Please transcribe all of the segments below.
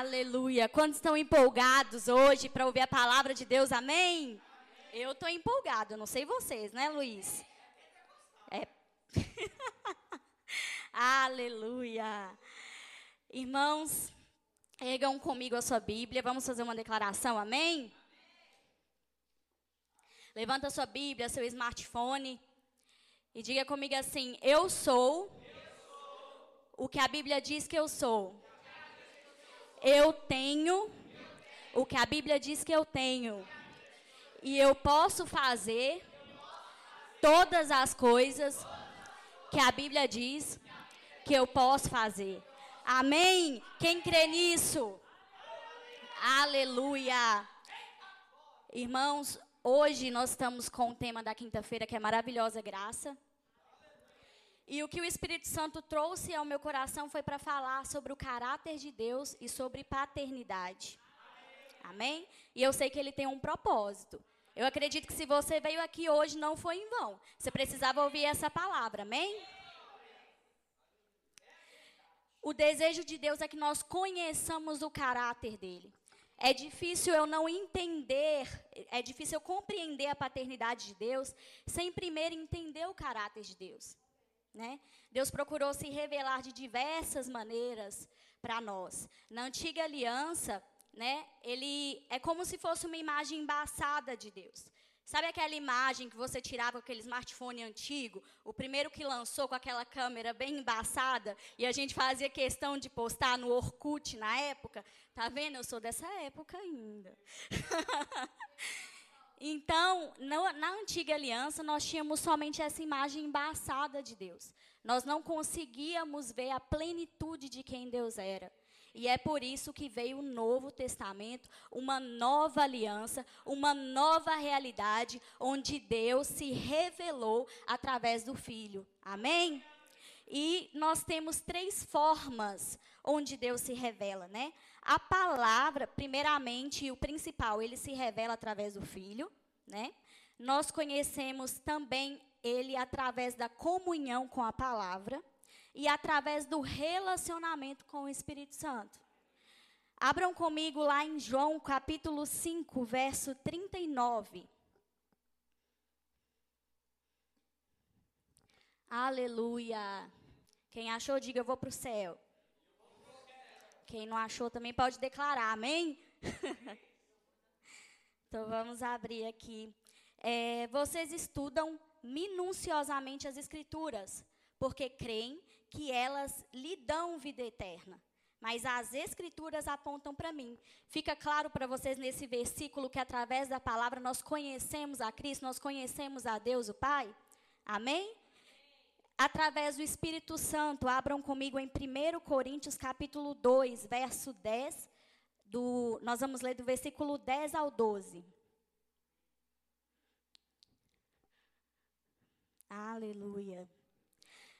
Aleluia. Quantos estão empolgados hoje para ouvir a palavra de Deus? Amém? Eu estou empolgado, não sei vocês, né, Luiz? É. Aleluia. Irmãos, ergam comigo a sua Bíblia, vamos fazer uma declaração, amém? Levanta a sua Bíblia, seu smartphone e diga comigo assim: Eu sou o que a Bíblia diz que eu sou. Eu tenho o que a Bíblia diz que eu tenho. E eu posso fazer todas as coisas que a Bíblia diz que eu posso fazer. Amém? Quem crê nisso? Aleluia. Irmãos, hoje nós estamos com o tema da quinta-feira que é maravilhosa graça. E o que o Espírito Santo trouxe ao meu coração foi para falar sobre o caráter de Deus e sobre paternidade. Amém? E eu sei que ele tem um propósito. Eu acredito que se você veio aqui hoje não foi em vão. Você precisava ouvir essa palavra. Amém? O desejo de Deus é que nós conheçamos o caráter dele. É difícil eu não entender, é difícil eu compreender a paternidade de Deus sem primeiro entender o caráter de Deus. Né? Deus procurou se revelar de diversas maneiras para nós. Na antiga aliança, né, ele é como se fosse uma imagem embaçada de Deus. Sabe aquela imagem que você tirava com aquele smartphone antigo, o primeiro que lançou com aquela câmera bem embaçada, e a gente fazia questão de postar no Orkut na época? Tá vendo? Eu sou dessa época ainda. Então, na, na, antiga aliança, nós tínhamos somente essa imagem embaçada de Deus. Nós não conseguíamos ver a plenitude de quem Deus era. E é por isso que veio o Novo Testamento, uma nova aliança, uma nova realidade, onde Deus se revelou através do Filho. Amém? E nós temos três formas onde Deus se revela, né? A palavra, primeiramente, o principal, ele se revela através do Filho, né? Nós conhecemos também ele através da comunhão com a palavra e através do relacionamento com o Espírito Santo. Abram comigo lá em João capítulo 5, verso 39. Aleluia. Quem achou, diga: Eu vou para o céu. Quem não achou também pode declarar, amém? então vamos abrir aqui. É, vocês estudam minuciosamente as Escrituras, porque creem que elas lhe dão vida eterna. Mas as Escrituras apontam para mim. Fica claro para vocês nesse versículo que através da palavra nós conhecemos a Cristo, nós conhecemos a Deus, o Pai? Amém? através do Espírito Santo. Abram comigo em 1 Coríntios capítulo 2, verso 10, do, nós vamos ler do versículo 10 ao 12. Aleluia.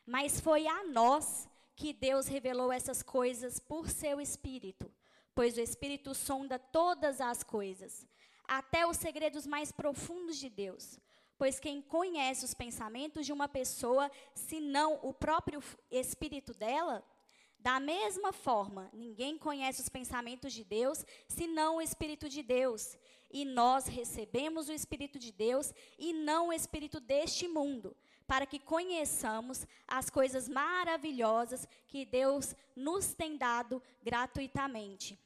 Mas foi a nós que Deus revelou essas coisas por seu Espírito, pois o Espírito sonda todas as coisas, até os segredos mais profundos de Deus. Pois quem conhece os pensamentos de uma pessoa, senão o próprio espírito dela? Da mesma forma, ninguém conhece os pensamentos de Deus, senão o Espírito de Deus. E nós recebemos o Espírito de Deus e não o Espírito deste mundo, para que conheçamos as coisas maravilhosas que Deus nos tem dado gratuitamente.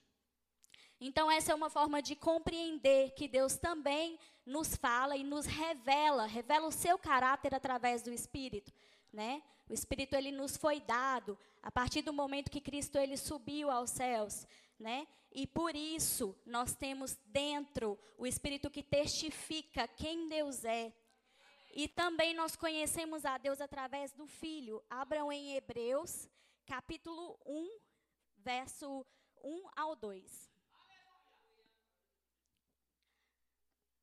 Então, essa é uma forma de compreender que Deus também nos fala e nos revela, revela o seu caráter através do Espírito. Né? O Espírito ele nos foi dado a partir do momento que Cristo ele subiu aos céus, né? E por isso nós temos dentro o Espírito que testifica quem Deus é. E também nós conhecemos a Deus através do Filho. Abram em Hebreus, capítulo 1, verso 1 ao 2.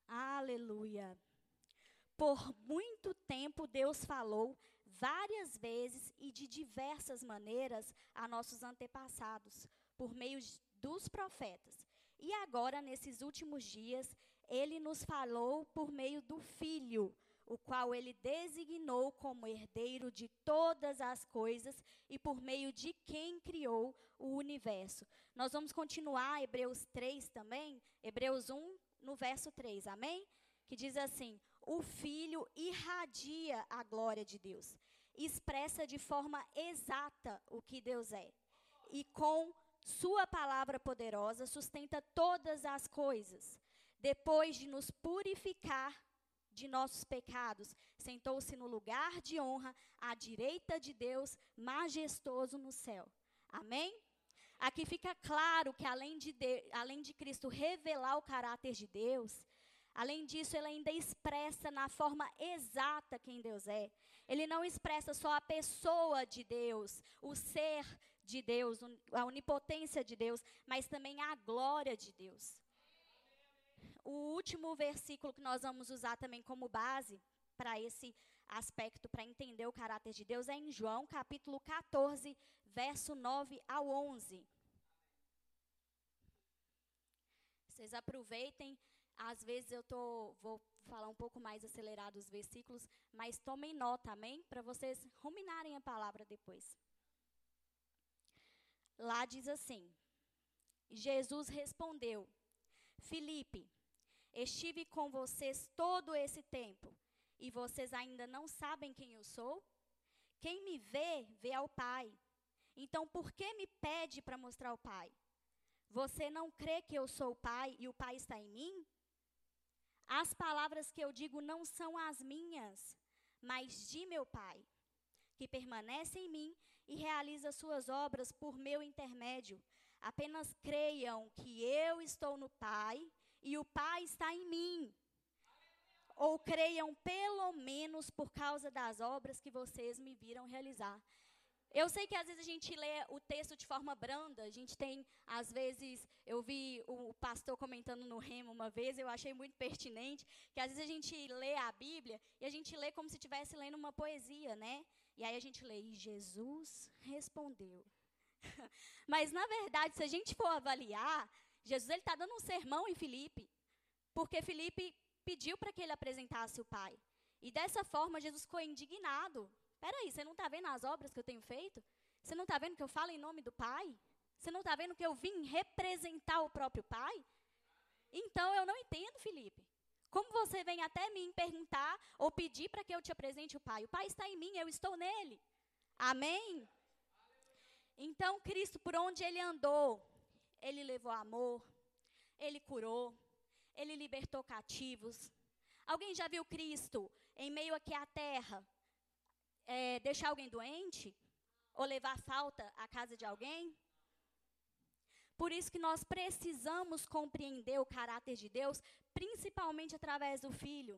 Aleluia. Por muito tempo Deus falou várias vezes e de diversas maneiras a nossos antepassados, por meio dos profetas. E agora, nesses últimos dias, ele nos falou por meio do Filho, o qual ele designou como herdeiro de todas as coisas e por meio de quem criou o universo. Nós vamos continuar Hebreus 3 também, Hebreus 1, no verso 3, amém? Que diz assim: O Filho irradia a glória de Deus, expressa de forma exata o que Deus é, e com Sua palavra poderosa sustenta todas as coisas. Depois de nos purificar de nossos pecados, sentou-se no lugar de honra à direita de Deus, majestoso no céu. Amém? Aqui fica claro que além de, de, além de Cristo revelar o caráter de Deus, além disso, ele ainda expressa na forma exata quem Deus é. Ele não expressa só a pessoa de Deus, o ser de Deus, a onipotência de Deus, mas também a glória de Deus. O último versículo que nós vamos usar também como base para esse aspecto, para entender o caráter de Deus, é em João, capítulo 14, verso 9 ao 11. Vocês aproveitem, às vezes eu tô, vou falar um pouco mais acelerado os versículos, mas tomem nota, amém? Para vocês ruminarem a palavra depois. Lá diz assim: Jesus respondeu: Filipe, Estive com vocês todo esse tempo e vocês ainda não sabem quem eu sou? Quem me vê, vê ao Pai. Então, por que me pede para mostrar o Pai? Você não crê que eu sou o Pai e o Pai está em mim? As palavras que eu digo não são as minhas, mas de meu Pai, que permanece em mim e realiza suas obras por meu intermédio. Apenas creiam que eu estou no Pai e o Pai está em mim. Ou creiam pelo menos por causa das obras que vocês me viram realizar. Eu sei que às vezes a gente lê o texto de forma branda, a gente tem, às vezes, eu vi o pastor comentando no remo uma vez, eu achei muito pertinente, que às vezes a gente lê a Bíblia e a gente lê como se estivesse lendo uma poesia, né? E aí a gente lê, e Jesus respondeu. Mas, na verdade, se a gente for avaliar, Jesus está dando um sermão em Filipe, porque Filipe pediu para que ele apresentasse o Pai. E dessa forma Jesus ficou indignado. Peraí, você não está vendo as obras que eu tenho feito? Você não está vendo que eu falo em nome do Pai? Você não está vendo que eu vim representar o próprio Pai? Então eu não entendo, Felipe. Como você vem até mim perguntar ou pedir para que eu te apresente o Pai? O Pai está em mim, eu estou nele. Amém? Então, Cristo, por onde ele andou, ele levou amor, ele curou, ele libertou cativos. Alguém já viu Cristo em meio aqui à terra é, deixar alguém doente? Ou levar falta à casa de alguém? Por isso que nós precisamos compreender o caráter de Deus, principalmente através do Filho.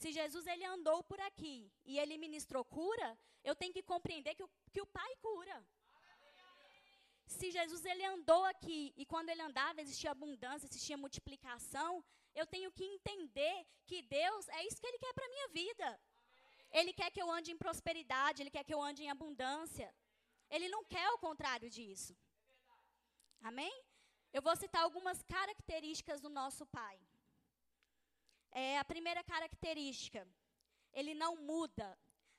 Se Jesus ele andou por aqui e ele ministrou cura, eu tenho que compreender que o, que o Pai cura. Se Jesus ele andou aqui e quando ele andava existia abundância, existia multiplicação, eu tenho que entender que Deus é isso que ele quer para minha vida. Ele quer que eu ande em prosperidade, ele quer que eu ande em abundância. Ele não quer o contrário disso. Amém? Eu vou citar algumas características do nosso Pai. É, a primeira característica, ele não muda.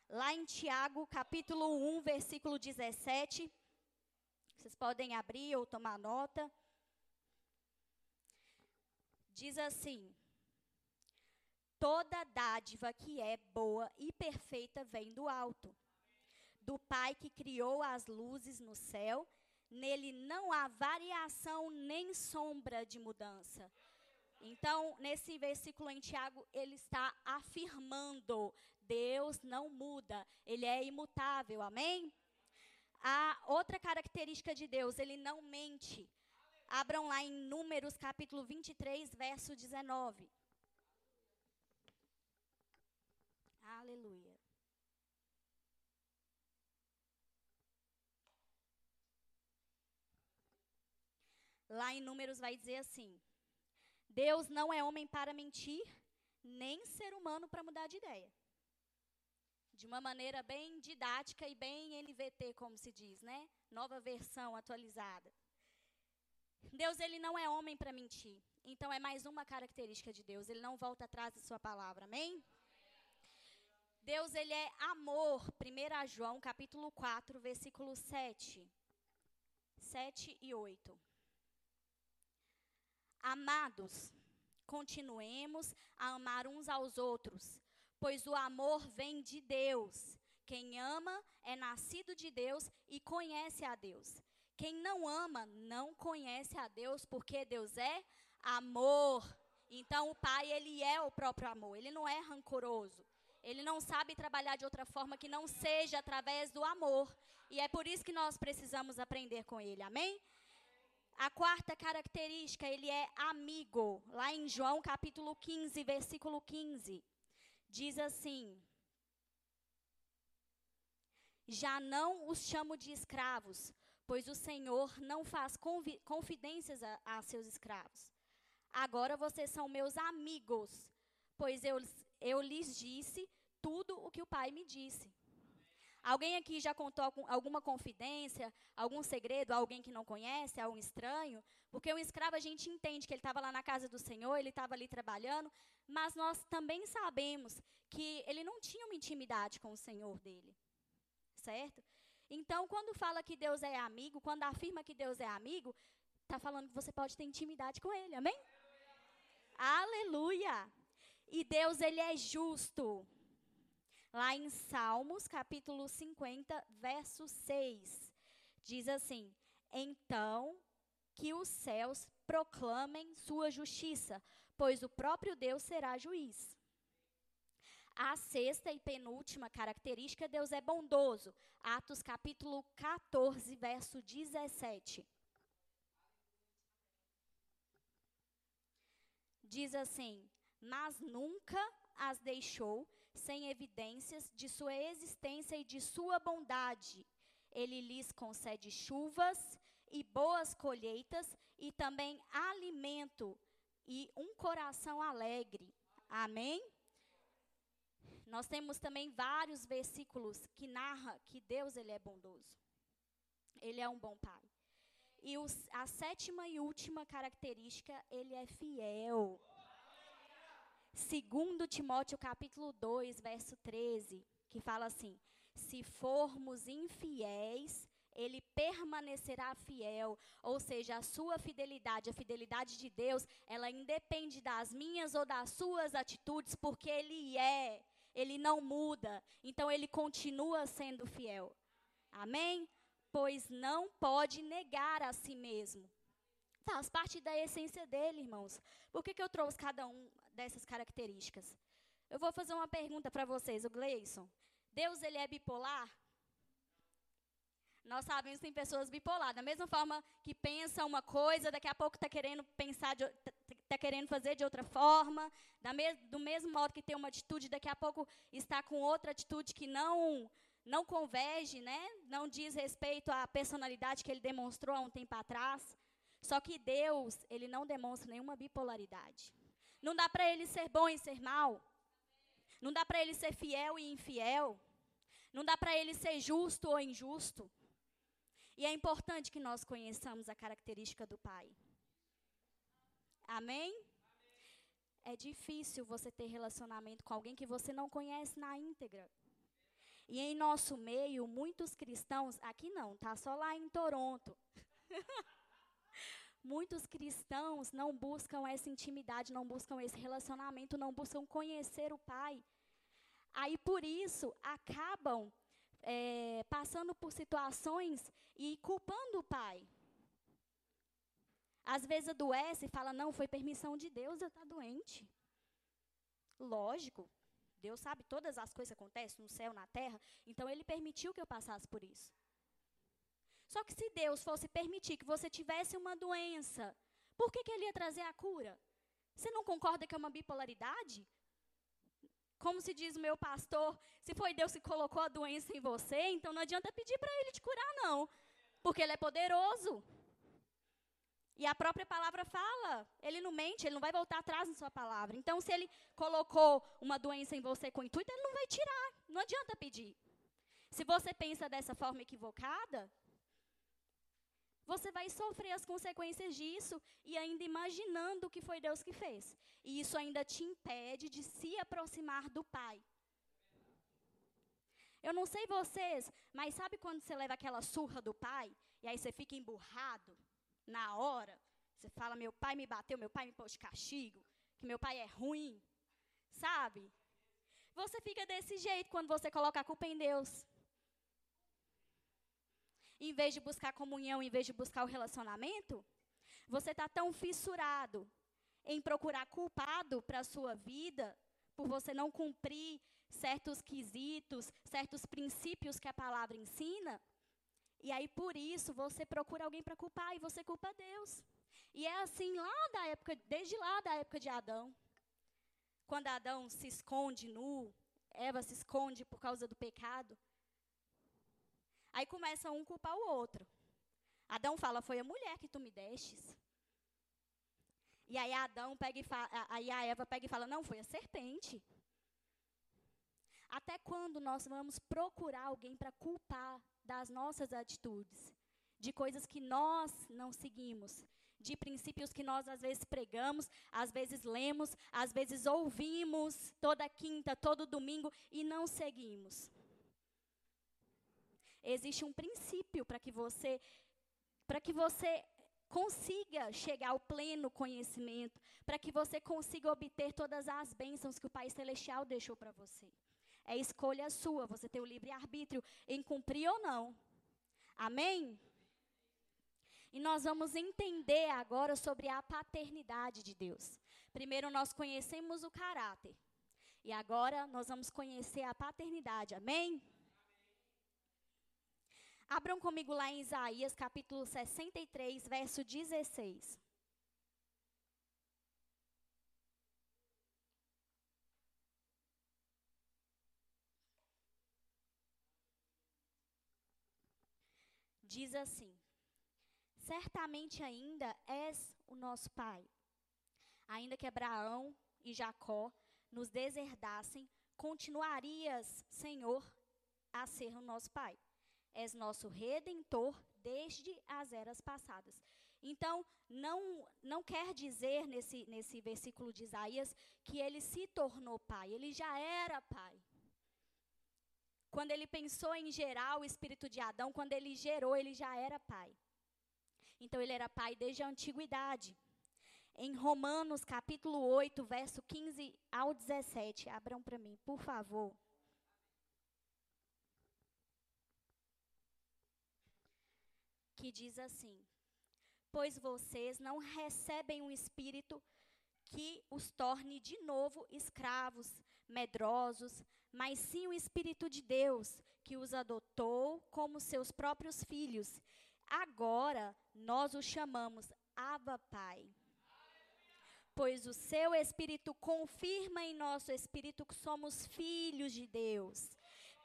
Lá em Tiago, capítulo 1, versículo 17, vocês podem abrir ou tomar nota. Diz assim: Toda dádiva que é boa e perfeita vem do alto, do Pai que criou as luzes no céu. Nele não há variação nem sombra de mudança. Então, nesse versículo em Tiago, ele está afirmando: Deus não muda, ele é imutável. Amém? A outra característica de Deus, ele não mente. Abram lá em Números capítulo 23, verso 19. Aleluia. Lá em Números vai dizer assim: Deus não é homem para mentir, nem ser humano para mudar de ideia de uma maneira bem didática e bem NVT, como se diz, né? Nova versão atualizada. Deus ele não é homem para mentir. Então é mais uma característica de Deus, ele não volta atrás da sua palavra. Amém? Deus, ele é amor. 1 João, capítulo 4, versículo 7. 7 e 8. Amados, continuemos a amar uns aos outros, pois o amor vem de Deus. Quem ama é nascido de Deus e conhece a Deus. Quem não ama não conhece a Deus, porque Deus é amor. Então o Pai, ele é o próprio amor, ele não é rancoroso. Ele não sabe trabalhar de outra forma que não seja através do amor. E é por isso que nós precisamos aprender com ele. Amém? A quarta característica, ele é amigo. Lá em João capítulo 15, versículo 15, diz assim: Já não os chamo de escravos, pois o Senhor não faz confidências a, a seus escravos. Agora vocês são meus amigos, pois eu, eu lhes disse tudo o que o Pai me disse. Alguém aqui já contou alguma confidência, algum segredo alguém que não conhece, a um estranho? Porque um escravo a gente entende que ele estava lá na casa do Senhor, ele estava ali trabalhando, mas nós também sabemos que ele não tinha uma intimidade com o Senhor dele. Certo? Então, quando fala que Deus é amigo, quando afirma que Deus é amigo, está falando que você pode ter intimidade com ele. Amém? Aleluia! Aleluia. E Deus, ele é justo. Lá em Salmos, capítulo 50, verso 6, diz assim: Então que os céus proclamem sua justiça, pois o próprio Deus será juiz. A sexta e penúltima característica, Deus é bondoso. Atos capítulo 14, verso 17. Diz assim: Mas nunca as deixou sem evidências de sua existência e de sua bondade. Ele lhes concede chuvas e boas colheitas e também alimento e um coração alegre. Amém? Nós temos também vários versículos que narra que Deus ele é bondoso. Ele é um bom pai. E os, a sétima e última característica, ele é fiel. Segundo Timóteo capítulo 2, verso 13, que fala assim: Se formos infiéis, ele permanecerá fiel, ou seja, a sua fidelidade, a fidelidade de Deus, ela independe das minhas ou das suas atitudes, porque ele é, ele não muda, então ele continua sendo fiel. Amém? Pois não pode negar a si mesmo. Faz parte da essência dele, irmãos. Por que, que eu trouxe cada um dessas características. Eu vou fazer uma pergunta para vocês, o Gleison. Deus ele é bipolar? Nós sabemos que tem pessoas bipolares. Da mesma forma que pensa uma coisa, daqui a pouco está querendo pensar, está tá querendo fazer de outra forma. Me, do mesmo modo que tem uma atitude, daqui a pouco está com outra atitude que não não converge, né? Não diz respeito à personalidade que ele demonstrou há um tempo atrás. Só que Deus, ele não demonstra nenhuma bipolaridade. Não dá para ele ser bom e ser mal. Não dá para ele ser fiel e infiel. Não dá para ele ser justo ou injusto. E é importante que nós conheçamos a característica do Pai. Amém? É difícil você ter relacionamento com alguém que você não conhece na íntegra. E em nosso meio, muitos cristãos, aqui não, tá só lá em Toronto. Muitos cristãos não buscam essa intimidade, não buscam esse relacionamento, não buscam conhecer o Pai. Aí, por isso, acabam é, passando por situações e culpando o Pai. Às vezes adoece e fala, não, foi permissão de Deus eu estar doente. Lógico, Deus sabe todas as coisas que acontecem no céu, na terra, então Ele permitiu que eu passasse por isso. Só que se Deus fosse permitir que você tivesse uma doença, por que, que ele ia trazer a cura? Você não concorda que é uma bipolaridade? Como se diz o meu pastor, se foi Deus que colocou a doença em você, então não adianta pedir para ele te curar, não. Porque ele é poderoso. E a própria palavra fala, ele não mente, ele não vai voltar atrás na sua palavra. Então, se ele colocou uma doença em você com intuito, ele não vai tirar. Não adianta pedir. Se você pensa dessa forma equivocada, você vai sofrer as consequências disso e ainda imaginando o que foi Deus que fez. E isso ainda te impede de se aproximar do Pai. Eu não sei vocês, mas sabe quando você leva aquela surra do pai e aí você fica emburrado na hora? Você fala: "Meu pai me bateu, meu pai me pôs de castigo, que meu pai é ruim". Sabe? Você fica desse jeito quando você coloca a culpa em Deus. Em vez de buscar comunhão, em vez de buscar o relacionamento, você está tão fissurado em procurar culpado para a sua vida, por você não cumprir certos quesitos, certos princípios que a palavra ensina. E aí, por isso, você procura alguém para culpar e você culpa Deus. E é assim lá da época, desde lá da época de Adão. Quando Adão se esconde nu, Eva se esconde por causa do pecado. Aí começa um culpar o outro. Adão fala: Foi a mulher que tu me destes. E aí Adão pega e fala, aí a Eva pega e fala: Não, foi a serpente. Até quando nós vamos procurar alguém para culpar das nossas atitudes, de coisas que nós não seguimos, de princípios que nós às vezes pregamos, às vezes lemos, às vezes ouvimos toda quinta, todo domingo e não seguimos? Existe um princípio para que você para que você consiga chegar ao pleno conhecimento, para que você consiga obter todas as bênçãos que o Pai Celestial deixou para você. É escolha sua, você tem o livre arbítrio em cumprir ou não. Amém? E nós vamos entender agora sobre a paternidade de Deus. Primeiro nós conhecemos o caráter. E agora nós vamos conhecer a paternidade. Amém? Abram comigo lá em Isaías capítulo 63, verso 16. Diz assim: Certamente ainda és o nosso pai. Ainda que Abraão e Jacó nos deserdassem, continuarias, Senhor, a ser o nosso pai és nosso redentor desde as eras passadas. Então, não, não quer dizer nesse, nesse versículo de Isaías que ele se tornou pai, ele já era pai. Quando ele pensou em gerar o espírito de Adão, quando ele gerou, ele já era pai. Então, ele era pai desde a antiguidade. Em Romanos capítulo 8, verso 15 ao 17, abram para mim, por favor. Que diz assim: Pois vocês não recebem um espírito que os torne de novo escravos, medrosos, mas sim o Espírito de Deus, que os adotou como seus próprios filhos. Agora nós o chamamos Abba Pai. Pois o seu Espírito confirma em nosso Espírito que somos filhos de Deus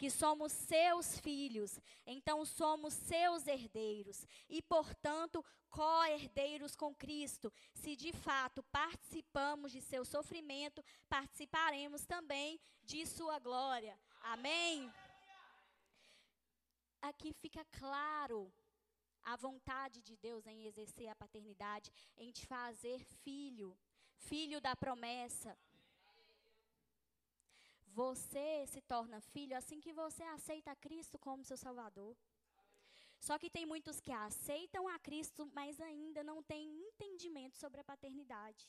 que somos seus filhos, então somos seus herdeiros e, portanto, co-herdeiros com Cristo. Se de fato participamos de seu sofrimento, participaremos também de sua glória. Amém? Aqui fica claro a vontade de Deus em exercer a paternidade, em te fazer filho, filho da promessa. Você se torna filho assim que você aceita Cristo como seu Salvador. Só que tem muitos que aceitam a Cristo, mas ainda não têm entendimento sobre a paternidade.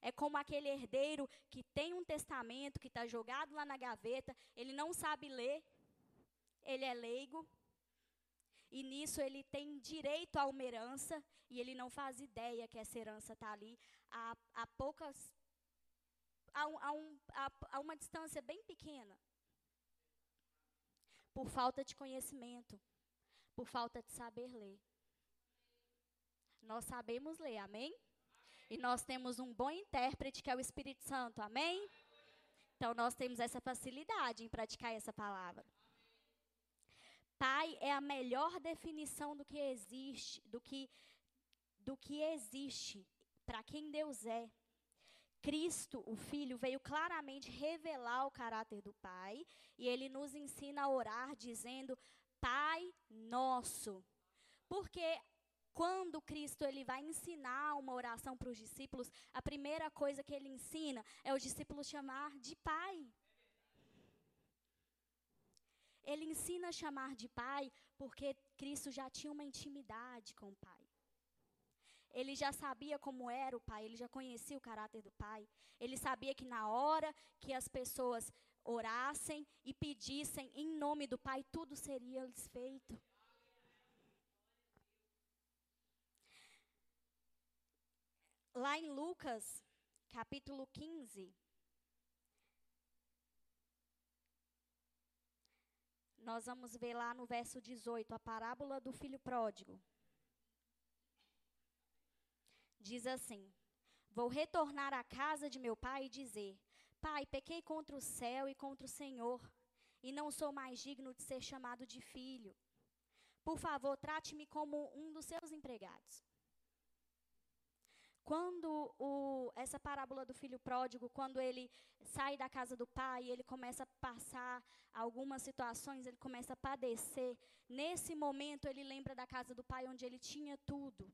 É como aquele herdeiro que tem um testamento que está jogado lá na gaveta, ele não sabe ler, ele é leigo, e nisso ele tem direito a uma herança, e ele não faz ideia que essa herança está ali há, há poucas a, a, um, a, a uma distância bem pequena. Por falta de conhecimento, por falta de saber ler. Nós sabemos ler, amém? E nós temos um bom intérprete que é o Espírito Santo, amém? Então nós temos essa facilidade em praticar essa palavra. Pai é a melhor definição do que existe, do que do que existe para quem Deus é. Cristo, o Filho, veio claramente revelar o caráter do Pai e ele nos ensina a orar dizendo: Pai nosso. Porque quando Cristo ele vai ensinar uma oração para os discípulos, a primeira coisa que ele ensina é os discípulos chamar de Pai. Ele ensina a chamar de pai porque Cristo já tinha uma intimidade com o pai. Ele já sabia como era o pai, ele já conhecia o caráter do pai. Ele sabia que na hora que as pessoas orassem e pedissem em nome do pai, tudo seria feito. Lá em Lucas, capítulo 15, nós vamos ver lá no verso 18 a parábola do filho pródigo. Diz assim: Vou retornar à casa de meu pai e dizer: Pai, pequei contra o céu e contra o Senhor, e não sou mais digno de ser chamado de filho. Por favor, trate-me como um dos seus empregados. Quando o, essa parábola do filho pródigo, quando ele sai da casa do pai, ele começa a passar algumas situações, ele começa a padecer. Nesse momento, ele lembra da casa do pai, onde ele tinha tudo.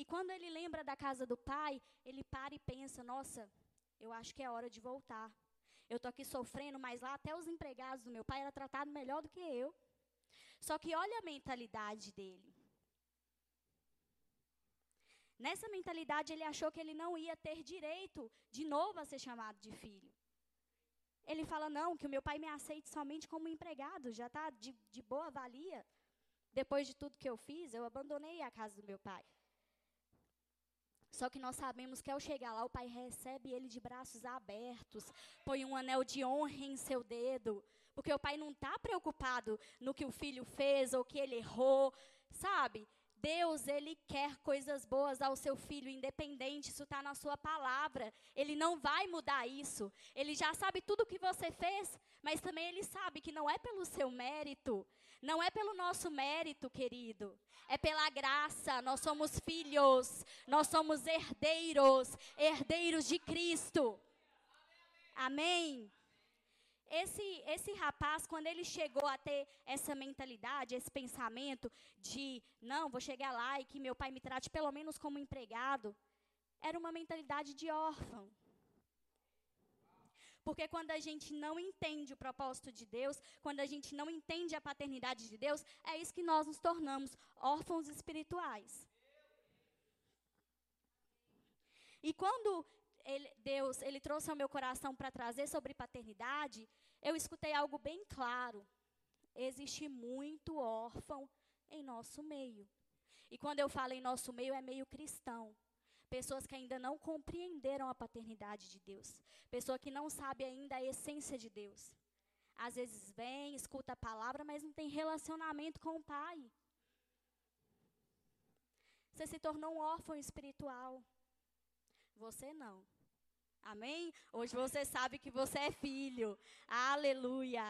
E quando ele lembra da casa do pai, ele para e pensa: nossa, eu acho que é hora de voltar. Eu estou aqui sofrendo, mas lá até os empregados do meu pai eram tratados melhor do que eu. Só que olha a mentalidade dele. Nessa mentalidade, ele achou que ele não ia ter direito de novo a ser chamado de filho. Ele fala: não, que o meu pai me aceite somente como empregado, já está de, de boa valia. Depois de tudo que eu fiz, eu abandonei a casa do meu pai. Só que nós sabemos que ao chegar lá, o pai recebe ele de braços abertos, põe um anel de honra em seu dedo, porque o pai não está preocupado no que o filho fez ou que ele errou, sabe? Deus, Ele quer coisas boas ao seu filho, independente, isso está na sua palavra. Ele não vai mudar isso. Ele já sabe tudo o que você fez, mas também Ele sabe que não é pelo seu mérito, não é pelo nosso mérito, querido. É pela graça. Nós somos filhos, nós somos herdeiros, herdeiros de Cristo. Amém? Esse, esse rapaz, quando ele chegou a ter essa mentalidade, esse pensamento de, não, vou chegar lá e que meu pai me trate pelo menos como empregado, era uma mentalidade de órfão. Porque quando a gente não entende o propósito de Deus, quando a gente não entende a paternidade de Deus, é isso que nós nos tornamos, órfãos espirituais. E quando ele, Deus ele trouxe ao meu coração para trazer sobre paternidade, eu escutei algo bem claro. Existe muito órfão em nosso meio. E quando eu falo em nosso meio, é meio cristão. Pessoas que ainda não compreenderam a paternidade de Deus. Pessoa que não sabe ainda a essência de Deus. Às vezes vem, escuta a palavra, mas não tem relacionamento com o Pai. Você se tornou um órfão espiritual. Você não. Amém? Hoje você sabe que você é filho. Aleluia.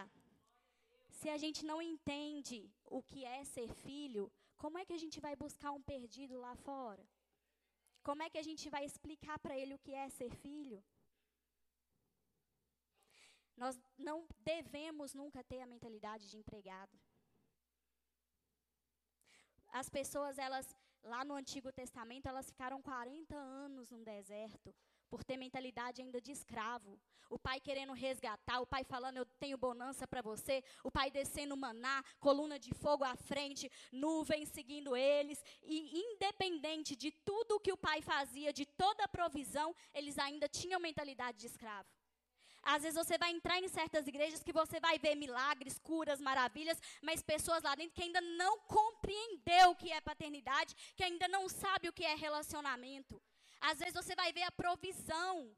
Se a gente não entende o que é ser filho, como é que a gente vai buscar um perdido lá fora? Como é que a gente vai explicar para ele o que é ser filho? Nós não devemos nunca ter a mentalidade de empregado. As pessoas, elas, lá no Antigo Testamento, elas ficaram 40 anos no deserto por ter mentalidade ainda de escravo. O pai querendo resgatar, o pai falando, eu tenho bonança para você, o pai descendo maná, coluna de fogo à frente, nuvem seguindo eles, e independente de tudo que o pai fazia, de toda a provisão, eles ainda tinham mentalidade de escravo. Às vezes você vai entrar em certas igrejas que você vai ver milagres, curas, maravilhas, mas pessoas lá dentro que ainda não compreendeu o que é paternidade, que ainda não sabe o que é relacionamento. Às vezes você vai ver a provisão,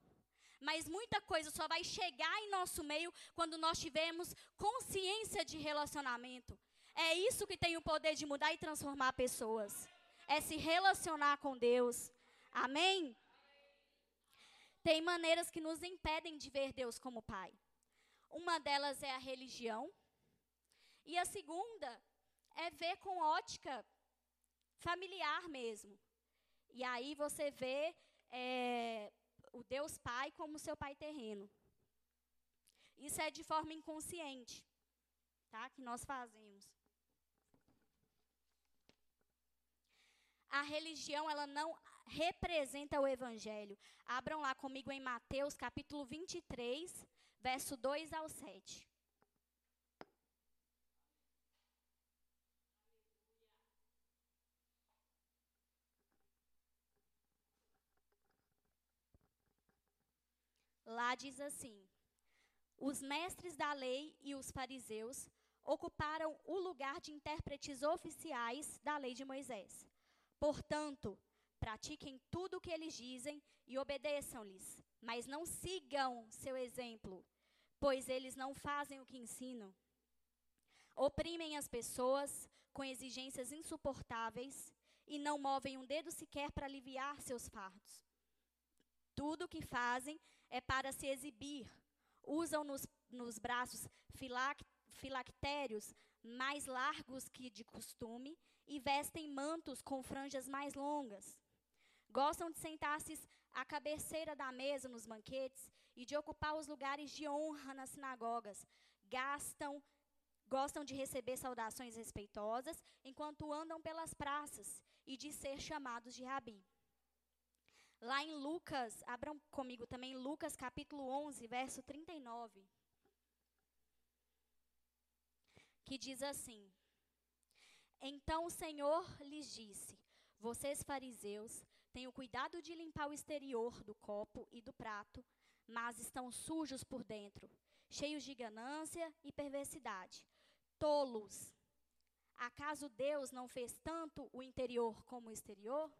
mas muita coisa só vai chegar em nosso meio quando nós tivermos consciência de relacionamento. É isso que tem o poder de mudar e transformar pessoas. É se relacionar com Deus. Amém? Tem maneiras que nos impedem de ver Deus como Pai. Uma delas é a religião. E a segunda é ver com ótica familiar mesmo. E aí você vê é, o Deus Pai como seu pai terreno. Isso é de forma inconsciente, tá? Que nós fazemos. A religião, ela não representa o evangelho. Abram lá comigo em Mateus, capítulo 23, verso 2 ao 7. Lá diz assim: Os mestres da lei e os fariseus ocuparam o lugar de intérpretes oficiais da lei de Moisés. Portanto, pratiquem tudo o que eles dizem e obedeçam-lhes, mas não sigam seu exemplo, pois eles não fazem o que ensinam. Oprimem as pessoas com exigências insuportáveis e não movem um dedo sequer para aliviar seus fardos. Tudo o que fazem é para se exibir. Usam nos, nos braços filac, filactérios mais largos que de costume e vestem mantos com franjas mais longas. Gostam de sentar-se à cabeceira da mesa nos banquetes e de ocupar os lugares de honra nas sinagogas. Gastam, gostam de receber saudações respeitosas enquanto andam pelas praças e de ser chamados de rabi. Lá em Lucas, abram comigo também, Lucas capítulo 11, verso 39. Que diz assim: Então o Senhor lhes disse: Vocês fariseus têm o cuidado de limpar o exterior do copo e do prato, mas estão sujos por dentro, cheios de ganância e perversidade. Tolos! Acaso Deus não fez tanto o interior como o exterior?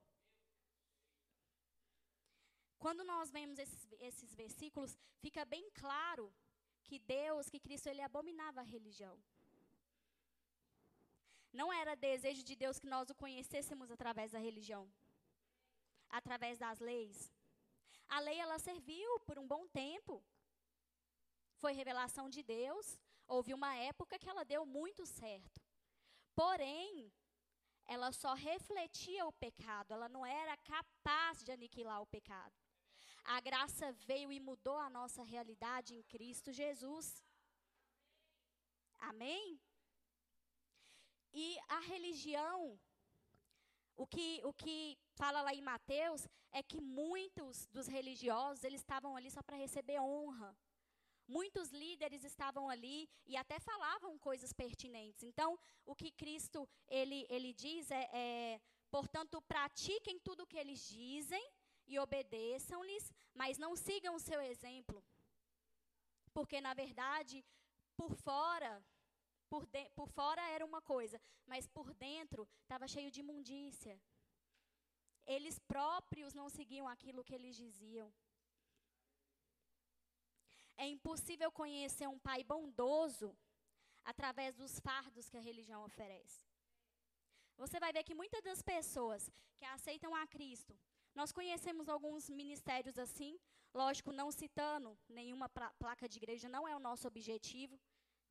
Quando nós vemos esses, esses versículos, fica bem claro que Deus, que Cristo, ele abominava a religião. Não era desejo de Deus que nós o conhecêssemos através da religião, através das leis. A lei ela serviu por um bom tempo. Foi revelação de Deus. Houve uma época que ela deu muito certo. Porém, ela só refletia o pecado, ela não era capaz de aniquilar o pecado. A graça veio e mudou a nossa realidade em Cristo Jesus. Amém? E a religião, o que, o que fala lá em Mateus, é que muitos dos religiosos, eles estavam ali só para receber honra. Muitos líderes estavam ali e até falavam coisas pertinentes. Então, o que Cristo ele, ele diz é, é portanto, pratiquem tudo o que eles dizem e obedeçam-lhes, mas não sigam o seu exemplo. Porque, na verdade, por fora, por, de, por fora era uma coisa, mas por dentro estava cheio de imundícia. Eles próprios não seguiam aquilo que eles diziam. É impossível conhecer um pai bondoso através dos fardos que a religião oferece. Você vai ver que muitas das pessoas que aceitam a Cristo nós conhecemos alguns ministérios assim, lógico, não citando nenhuma placa de igreja, não é o nosso objetivo,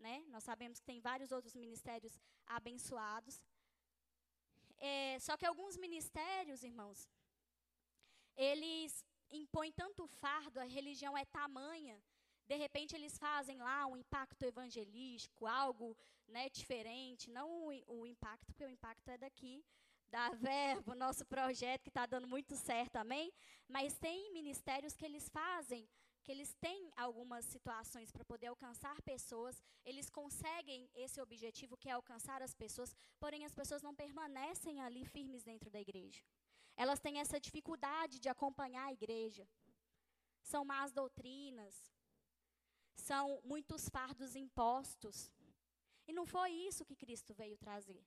né? Nós sabemos que tem vários outros ministérios abençoados. É, só que alguns ministérios, irmãos, eles impõem tanto fardo, a religião é tamanha, de repente eles fazem lá um impacto evangelístico, algo né, diferente, não o, o impacto, porque o impacto é daqui, da Verbo, nosso projeto que está dando muito certo, amém? Mas tem ministérios que eles fazem, que eles têm algumas situações para poder alcançar pessoas, eles conseguem esse objetivo que é alcançar as pessoas, porém as pessoas não permanecem ali firmes dentro da igreja. Elas têm essa dificuldade de acompanhar a igreja. São más doutrinas, são muitos fardos impostos. E não foi isso que Cristo veio trazer.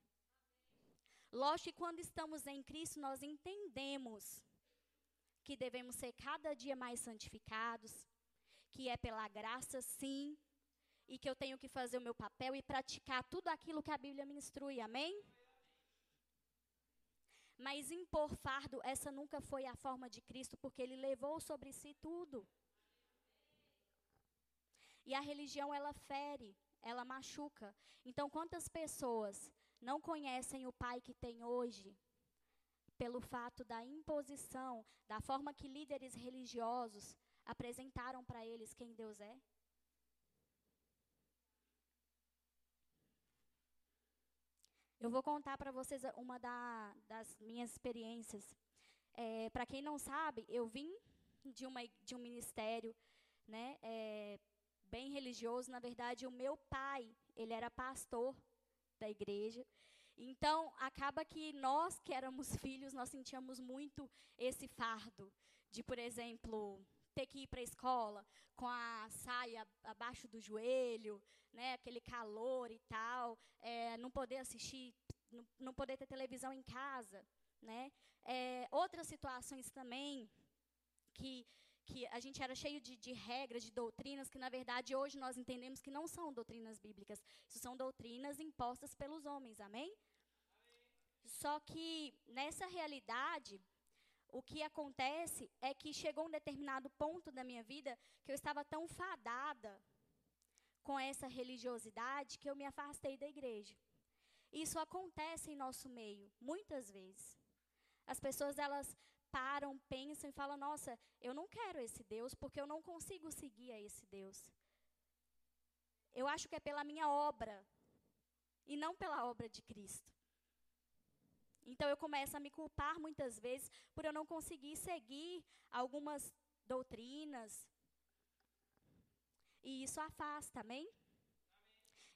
Lógico que quando estamos em Cristo, nós entendemos que devemos ser cada dia mais santificados, que é pela graça, sim, e que eu tenho que fazer o meu papel e praticar tudo aquilo que a Bíblia me instrui, amém? Mas impor fardo, essa nunca foi a forma de Cristo, porque ele levou sobre si tudo. E a religião, ela fere, ela machuca. Então, quantas pessoas não conhecem o Pai que tem hoje, pelo fato da imposição, da forma que líderes religiosos apresentaram para eles quem Deus é? Eu vou contar para vocês uma da, das minhas experiências. É, para quem não sabe, eu vim de, uma, de um ministério né, é, bem religioso. Na verdade, o meu pai, ele era pastor da igreja. Então, acaba que nós que éramos filhos, nós sentíamos muito esse fardo de, por exemplo, ter que ir para a escola com a saia abaixo do joelho, né, aquele calor e tal, é, não poder assistir, não, não, poder ter televisão em casa, né? É, outras situações também que que a gente era cheio de, de, regras, de doutrinas, que na verdade hoje nós entendemos que não são doutrinas bíblicas. Isso são doutrinas impostas pelos homens, amém? amém? Só que nessa realidade, o que acontece é que chegou um determinado ponto da minha vida que eu estava tão fadada com essa religiosidade que eu me afastei da igreja. Isso acontece em nosso meio, muitas vezes. As pessoas elas param, pensam e falam: "Nossa, eu não quero esse Deus porque eu não consigo seguir a esse Deus. Eu acho que é pela minha obra e não pela obra de Cristo." Então eu começo a me culpar muitas vezes por eu não conseguir seguir algumas doutrinas. E isso afasta, amém?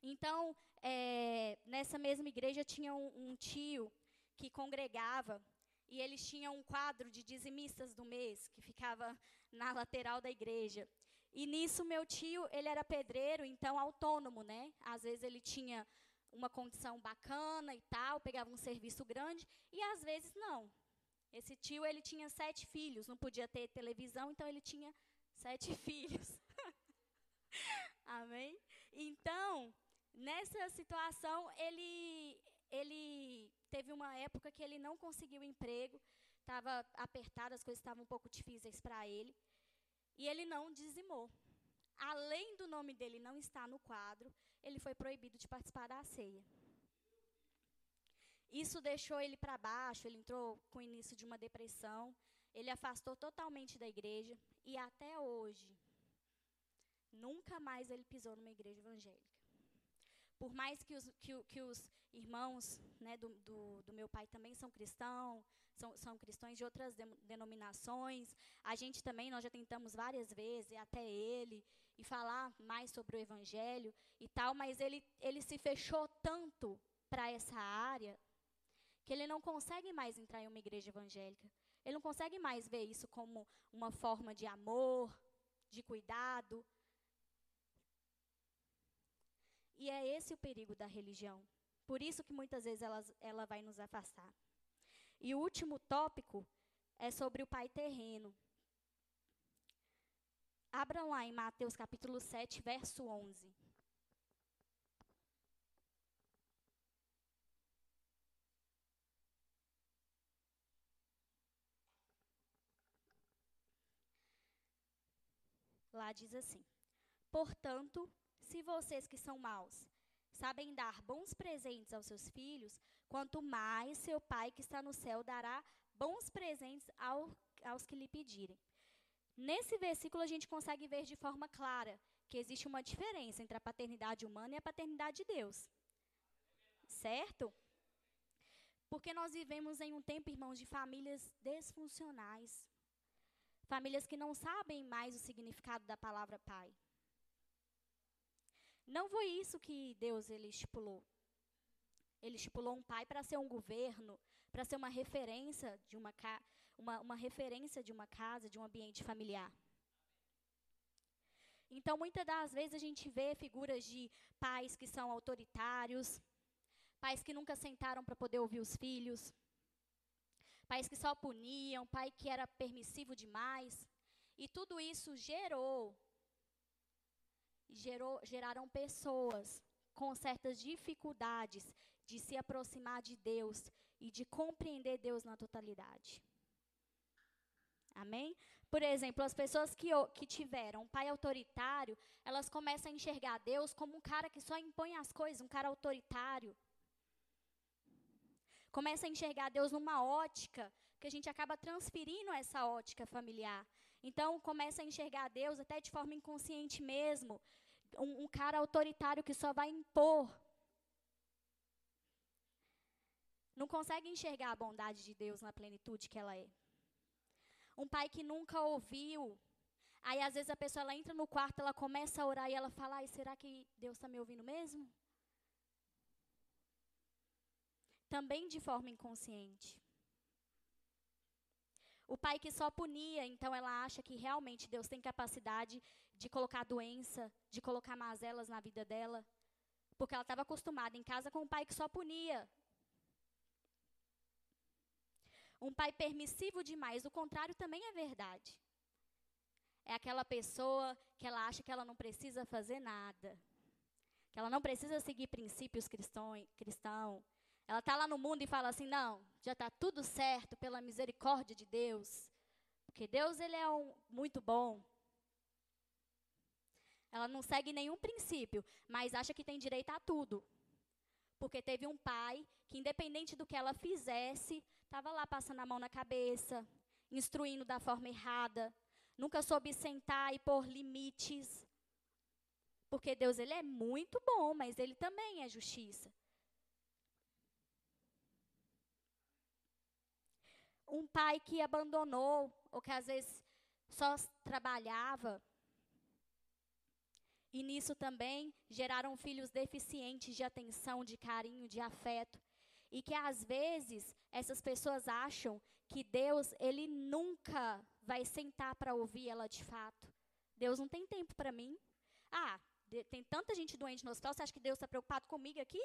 Então, é, nessa mesma igreja tinha um, um tio que congregava e eles tinham um quadro de dizimistas do mês que ficava na lateral da igreja. E nisso meu tio, ele era pedreiro, então autônomo, né? Às vezes ele tinha uma condição bacana e tal, pegava um serviço grande, e às vezes não. Esse tio, ele tinha sete filhos, não podia ter televisão, então ele tinha sete filhos. Amém? Então, nessa situação, ele, ele teve uma época que ele não conseguiu emprego, estava apertado, as coisas estavam um pouco difíceis para ele, e ele não dizimou além do nome dele não estar no quadro, ele foi proibido de participar da ceia. Isso deixou ele para baixo, ele entrou com o início de uma depressão, ele afastou totalmente da igreja e até hoje nunca mais ele pisou numa igreja evangélica. Por mais que os, que, que os irmãos né, do, do, do, meu pai também são cristãos, são, são cristãos de outras de, denominações, a gente também, nós já tentamos várias vezes, até ele, e falar mais sobre o evangelho e tal, mas ele, ele se fechou tanto para essa área que ele não consegue mais entrar em uma igreja evangélica. Ele não consegue mais ver isso como uma forma de amor, de cuidado, e é esse o perigo da religião. Por isso que muitas vezes ela, ela vai nos afastar. E o último tópico é sobre o pai terreno. Abram lá em Mateus capítulo 7, verso 11. Lá diz assim: Portanto, se vocês que são maus sabem dar bons presentes aos seus filhos, quanto mais seu Pai que está no céu dará bons presentes ao, aos que lhe pedirem. Nesse versículo, a gente consegue ver de forma clara que existe uma diferença entre a paternidade humana e a paternidade de Deus. Certo? Porque nós vivemos em um tempo, irmãos, de famílias desfuncionais. Famílias que não sabem mais o significado da palavra pai. Não foi isso que Deus ele estipulou. Ele estipulou um pai para ser um governo, para ser uma referência de uma, uma, uma referência de uma casa, de um ambiente familiar. Então, muitas das vezes a gente vê figuras de pais que são autoritários, pais que nunca sentaram para poder ouvir os filhos, pais que só puniam, pai que era permissivo demais. E tudo isso gerou gerou, geraram pessoas com certas dificuldades de se aproximar de Deus e de compreender Deus na totalidade. Amém? Por exemplo, as pessoas que, que tiveram um pai autoritário, elas começam a enxergar Deus como um cara que só impõe as coisas, um cara autoritário. Começa a enxergar Deus numa ótica que a gente acaba transferindo essa ótica familiar. Então, começa a enxergar Deus até de forma inconsciente mesmo, um, um cara autoritário que só vai impor. Não consegue enxergar a bondade de Deus na plenitude que ela é. Um pai que nunca ouviu. Aí, às vezes, a pessoa ela entra no quarto, ela começa a orar e ela fala: Ai, será que Deus está me ouvindo mesmo? Também de forma inconsciente. O pai que só punia, então ela acha que realmente Deus tem capacidade de colocar doença, de colocar mazelas na vida dela. Porque ela estava acostumada em casa com um pai que só punia. Um pai permissivo demais, o contrário também é verdade. É aquela pessoa que ela acha que ela não precisa fazer nada. Que ela não precisa seguir princípios cristão. cristão. Ela está lá no mundo e fala assim: não, já está tudo certo pela misericórdia de Deus. Porque Deus ele é um, muito bom. Ela não segue nenhum princípio, mas acha que tem direito a tudo. Porque teve um pai que, independente do que ela fizesse, estava lá passando a mão na cabeça, instruindo da forma errada, nunca soube sentar e pôr limites. Porque Deus ele é muito bom, mas ele também é justiça. Um pai que abandonou, ou que às vezes só trabalhava, e nisso também geraram filhos deficientes de atenção, de carinho, de afeto. E que às vezes essas pessoas acham que Deus, ele nunca vai sentar para ouvir ela de fato. Deus não tem tempo para mim. Ah, tem tanta gente doente no hospital, você acha que Deus está preocupado comigo aqui?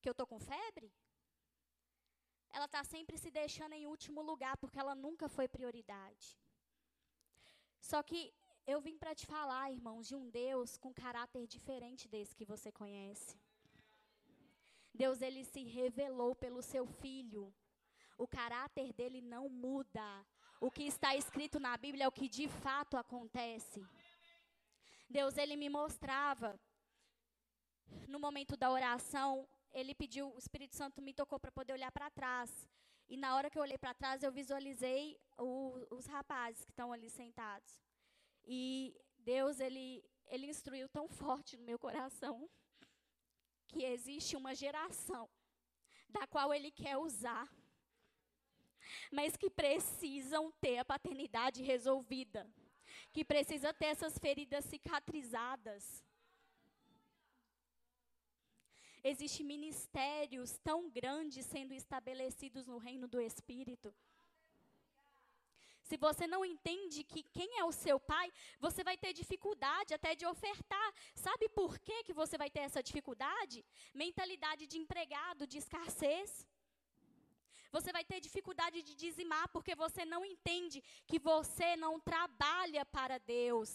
Que eu estou com febre? Ela está sempre se deixando em último lugar, porque ela nunca foi prioridade. Só que eu vim para te falar, irmãos, de um Deus com caráter diferente desse que você conhece. Deus ele se revelou pelo seu filho. O caráter dele não muda. O que está escrito na Bíblia é o que de fato acontece. Deus ele me mostrava no momento da oração, ele pediu, o Espírito Santo me tocou para poder olhar para trás. E na hora que eu olhei para trás, eu visualizei o, os rapazes que estão ali sentados. E Deus, ele, ele instruiu tão forte no meu coração que existe uma geração da qual ele quer usar, mas que precisam ter a paternidade resolvida, que precisa ter essas feridas cicatrizadas. Existem ministérios tão grandes sendo estabelecidos no reino do Espírito se você não entende que quem é o seu pai, você vai ter dificuldade até de ofertar. Sabe por que, que você vai ter essa dificuldade? Mentalidade de empregado, de escassez. Você vai ter dificuldade de dizimar porque você não entende que você não trabalha para Deus.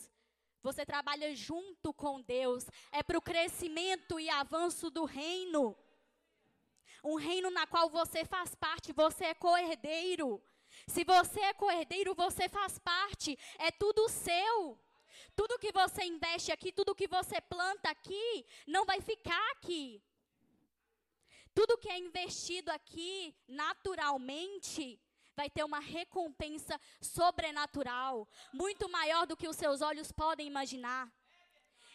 Você trabalha junto com Deus. É para o crescimento e avanço do reino. Um reino na qual você faz parte, você é coerdeiro. Se você é coerdeiro, você faz parte, é tudo seu. Tudo que você investe aqui, tudo que você planta aqui, não vai ficar aqui. Tudo que é investido aqui, naturalmente, vai ter uma recompensa sobrenatural, muito maior do que os seus olhos podem imaginar.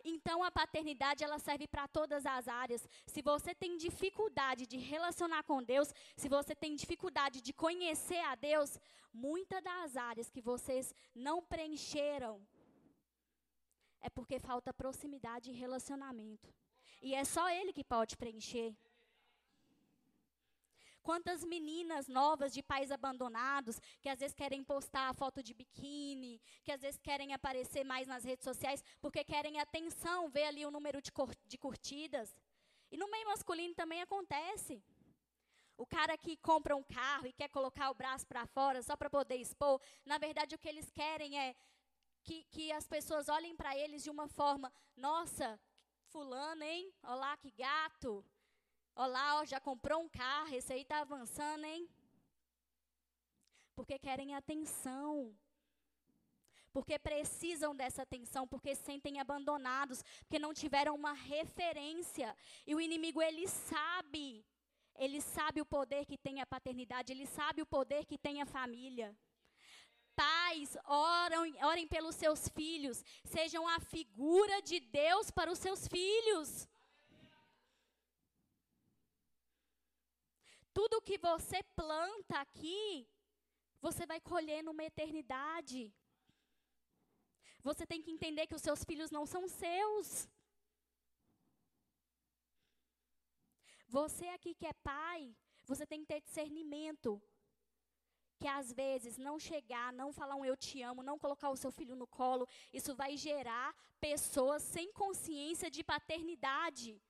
Então a paternidade ela serve para todas as áreas. Se você tem dificuldade de relacionar com Deus, se você tem dificuldade de conhecer a Deus, muitas das áreas que vocês não preencheram é porque falta proximidade e relacionamento. E é só ele que pode preencher. Quantas meninas novas de pais abandonados, que às vezes querem postar foto de biquíni, que às vezes querem aparecer mais nas redes sociais, porque querem atenção, ver ali o número de, de curtidas. E no meio masculino também acontece. O cara que compra um carro e quer colocar o braço para fora só para poder expor, na verdade o que eles querem é que, que as pessoas olhem para eles de uma forma: nossa, fulano, hein? Olá, que gato. Olá, ó, já comprou um carro, esse aí está avançando, hein? Porque querem atenção. Porque precisam dessa atenção, porque sentem abandonados, porque não tiveram uma referência. E o inimigo, ele sabe. Ele sabe o poder que tem a paternidade, ele sabe o poder que tem a família. Pais, orem, orem pelos seus filhos, sejam a figura de Deus para os seus filhos. Tudo que você planta aqui, você vai colher numa eternidade. Você tem que entender que os seus filhos não são seus. Você aqui que é pai, você tem que ter discernimento. Porque às vezes não chegar, não falar um eu te amo, não colocar o seu filho no colo, isso vai gerar pessoas sem consciência de paternidade.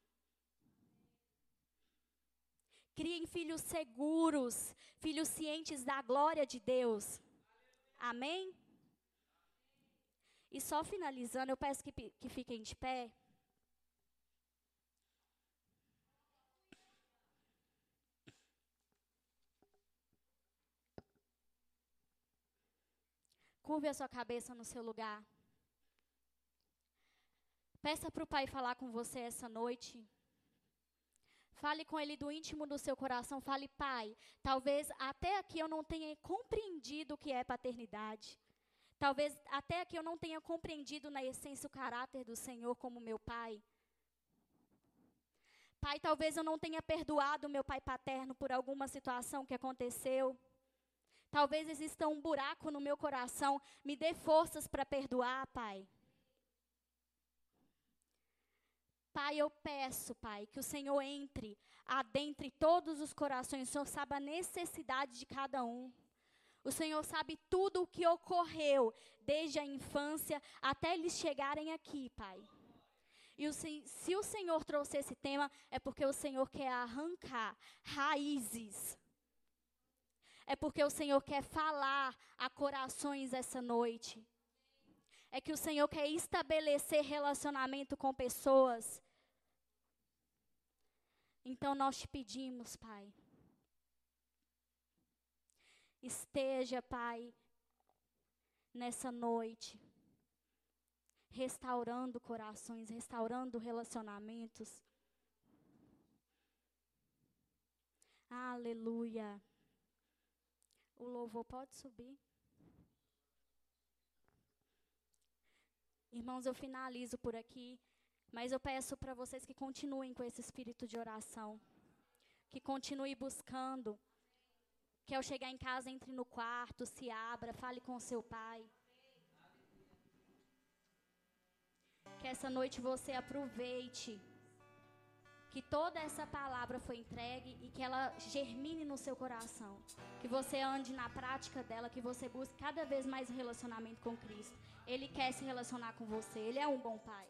Criem filhos seguros, filhos cientes da glória de Deus. Amém? E só finalizando, eu peço que, que fiquem de pé. Curve a sua cabeça no seu lugar. Peça para o Pai falar com você essa noite. Fale com Ele do íntimo do seu coração. Fale, Pai, talvez até aqui eu não tenha compreendido o que é paternidade. Talvez até aqui eu não tenha compreendido na essência o caráter do Senhor como meu Pai. Pai, talvez eu não tenha perdoado meu pai paterno por alguma situação que aconteceu. Talvez exista um buraco no meu coração. Me dê forças para perdoar, Pai. Pai, eu peço, Pai, que o Senhor entre, adentre todos os corações. O Senhor sabe a necessidade de cada um. O Senhor sabe tudo o que ocorreu, desde a infância até eles chegarem aqui, Pai. E o, se o Senhor trouxe esse tema, é porque o Senhor quer arrancar raízes é porque o Senhor quer falar a corações essa noite. É que o Senhor quer estabelecer relacionamento com pessoas. Então nós te pedimos, Pai. Esteja, Pai, nessa noite, restaurando corações, restaurando relacionamentos. Aleluia. O louvor pode subir. Irmãos, eu finalizo por aqui, mas eu peço para vocês que continuem com esse espírito de oração, que continue buscando, que ao chegar em casa entre no quarto, se abra, fale com seu pai. Que essa noite você aproveite que toda essa palavra foi entregue e que ela germine no seu coração. Que você ande na prática dela, que você busque cada vez mais relacionamento com Cristo. Ele quer se relacionar com você, ele é um bom pai.